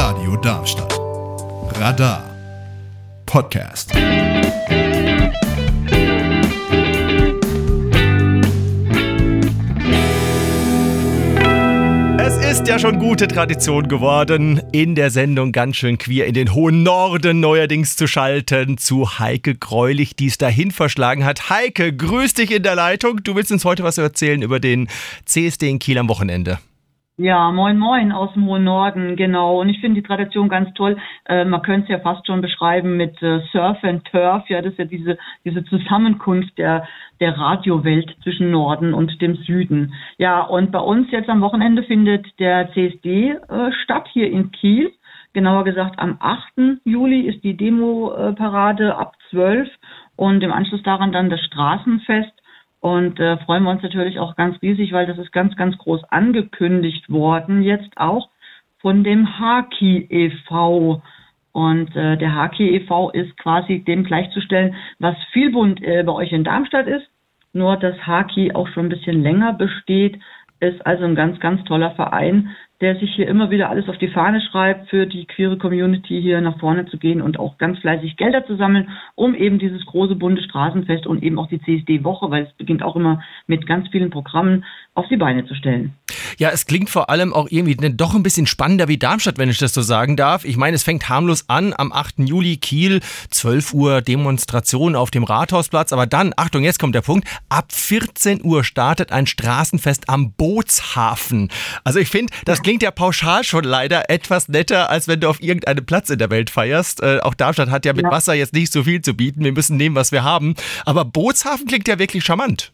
Radio Darmstadt. Radar. Podcast. Es ist ja schon gute Tradition geworden, in der Sendung ganz schön queer in den hohen Norden neuerdings zu schalten zu Heike Greulich, die es dahin verschlagen hat. Heike, grüß dich in der Leitung. Du willst uns heute was erzählen über den CSD in Kiel am Wochenende. Ja, moin moin aus dem hohen Norden, genau. Und ich finde die Tradition ganz toll. Äh, man könnte es ja fast schon beschreiben mit äh, Surf and Turf. Ja, das ist ja diese, diese Zusammenkunft der, der Radiowelt zwischen Norden und dem Süden. Ja, und bei uns jetzt am Wochenende findet der CSD äh, statt hier in Kiel. Genauer gesagt am 8. Juli ist die Demo-Parade ab 12 und im Anschluss daran dann das Straßenfest. Und äh, freuen wir uns natürlich auch ganz riesig, weil das ist ganz, ganz groß angekündigt worden, jetzt auch von dem Haki e.V. Und äh, der Haki e.V. ist quasi dem gleichzustellen, was Vielbund äh, bei euch in Darmstadt ist. Nur dass Haki auch schon ein bisschen länger besteht, ist also ein ganz, ganz toller Verein, der sich hier immer wieder alles auf die Fahne schreibt, für die queere Community hier nach vorne zu gehen und auch ganz fleißig Gelder zu sammeln, um eben dieses große bunte Straßenfest und eben auch die CSD-Woche, weil es beginnt auch immer mit ganz vielen Programmen, auf die Beine zu stellen. Ja, es klingt vor allem auch irgendwie doch ein bisschen spannender wie Darmstadt, wenn ich das so sagen darf. Ich meine, es fängt harmlos an am 8. Juli Kiel, 12 Uhr Demonstration auf dem Rathausplatz, aber dann, Achtung, jetzt kommt der Punkt, ab 14 Uhr startet ein Straßenfest am Bootshafen. Also ich finde, das klingt ja pauschal schon leider etwas netter, als wenn du auf irgendeinem Platz in der Welt feierst. Äh, auch Darmstadt hat ja mit ja. Wasser jetzt nicht so viel zu bieten. Wir müssen nehmen, was wir haben. Aber Bootshafen klingt ja wirklich charmant.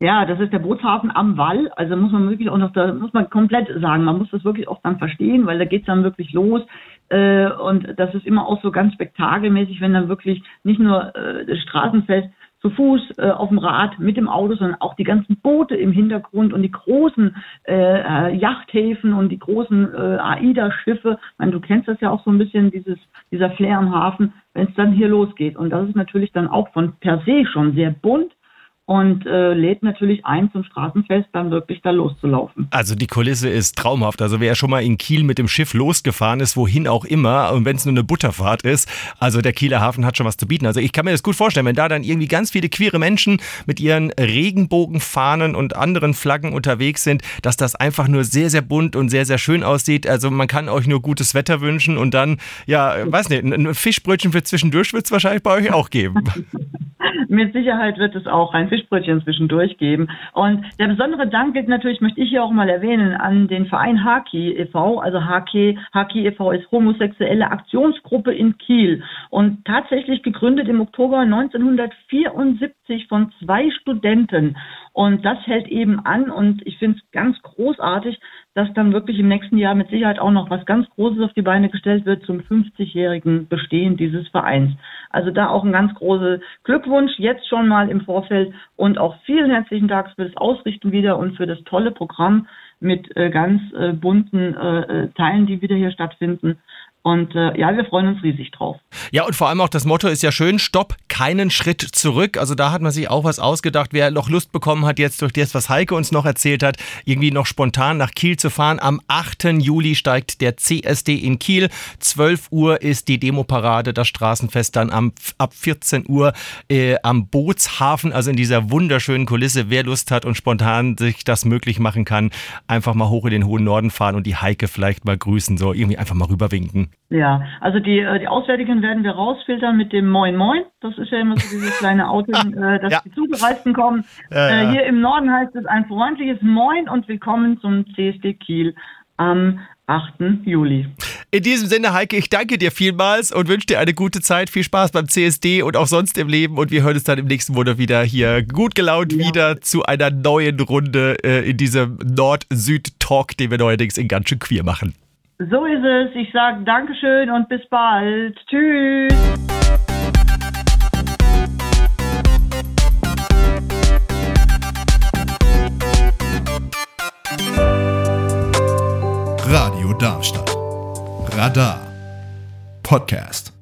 Ja, das ist der Bootshafen am Wall. Also muss man wirklich auch noch, da muss man komplett sagen, man muss das wirklich auch dann verstehen, weil da geht's dann wirklich los. Äh, und das ist immer auch so ganz spektakelmäßig, wenn dann wirklich nicht nur äh, das Straßenfest zu Fuß, äh, auf dem Rad, mit dem Auto, sondern auch die ganzen Boote im Hintergrund und die großen äh, äh Yachthäfen und die großen äh, AIDA-Schiffe. Ich meine, du kennst das ja auch so ein bisschen, dieses, dieser Flair am Hafen, wenn es dann hier losgeht. Und das ist natürlich dann auch von per se schon sehr bunt und äh, lädt natürlich ein, zum Straßenfest dann wirklich da loszulaufen. Also die Kulisse ist traumhaft. Also wer schon mal in Kiel mit dem Schiff losgefahren ist, wohin auch immer, und wenn es nur eine Butterfahrt ist, also der Kieler Hafen hat schon was zu bieten. Also ich kann mir das gut vorstellen, wenn da dann irgendwie ganz viele queere Menschen mit ihren Regenbogenfahnen und anderen Flaggen unterwegs sind, dass das einfach nur sehr, sehr bunt und sehr, sehr schön aussieht. Also man kann euch nur gutes Wetter wünschen und dann, ja, weiß nicht, ein Fischbrötchen für zwischendurch wird es wahrscheinlich bei euch auch geben. Mit Sicherheit wird es auch ein Fischbrötchen zwischendurch geben. Und der besondere Dank gilt natürlich, möchte ich hier auch mal erwähnen, an den Verein Haki e.V. Also Haki, Haki e.V. ist homosexuelle Aktionsgruppe in Kiel und tatsächlich gegründet im Oktober 1974 von zwei Studenten. Und das hält eben an und ich finde es ganz großartig, dass dann wirklich im nächsten Jahr mit Sicherheit auch noch was ganz Großes auf die Beine gestellt wird zum 50-jährigen Bestehen dieses Vereins. Also da auch ein ganz großer Glückwunsch jetzt schon mal im Vorfeld und auch vielen herzlichen Dank für das Ausrichten wieder und für das tolle Programm mit äh, ganz äh, bunten äh, Teilen, die wieder hier stattfinden. Und äh, ja, wir freuen uns riesig drauf. Ja, und vor allem auch das Motto ist ja schön, stopp, keinen Schritt zurück. Also da hat man sich auch was ausgedacht. Wer noch Lust bekommen hat, jetzt durch das, was Heike uns noch erzählt hat, irgendwie noch spontan nach Kiel zu fahren. Am 8. Juli steigt der CSD in Kiel. 12 Uhr ist die Demoparade, das Straßenfest dann am, ab 14 Uhr äh, am Bootshafen, also in dieser wunderschönen Kulisse. Wer Lust hat und spontan sich das möglich machen kann, einfach mal hoch in den hohen Norden fahren und die Heike vielleicht mal grüßen, so irgendwie einfach mal rüberwinken. Ja, also die, äh, die Auswärtigen werden wir rausfiltern mit dem Moin Moin. Das ist ja immer so dieses kleine Auto, äh, dass ja. die Zugereisten kommen. Ja, ja. Äh, hier im Norden heißt es ein freundliches Moin und willkommen zum CSD Kiel am 8. Juli. In diesem Sinne, Heike, ich danke dir vielmals und wünsche dir eine gute Zeit. Viel Spaß beim CSD und auch sonst im Leben. Und wir hören uns dann im nächsten Monat wieder hier gut gelaunt ja. wieder zu einer neuen Runde äh, in diesem Nord-Süd-Talk, den wir neuerdings in ganz schön queer machen. So ist es. Ich sage Dankeschön und bis bald. Tschüss. Radio Darmstadt. Radar. Podcast.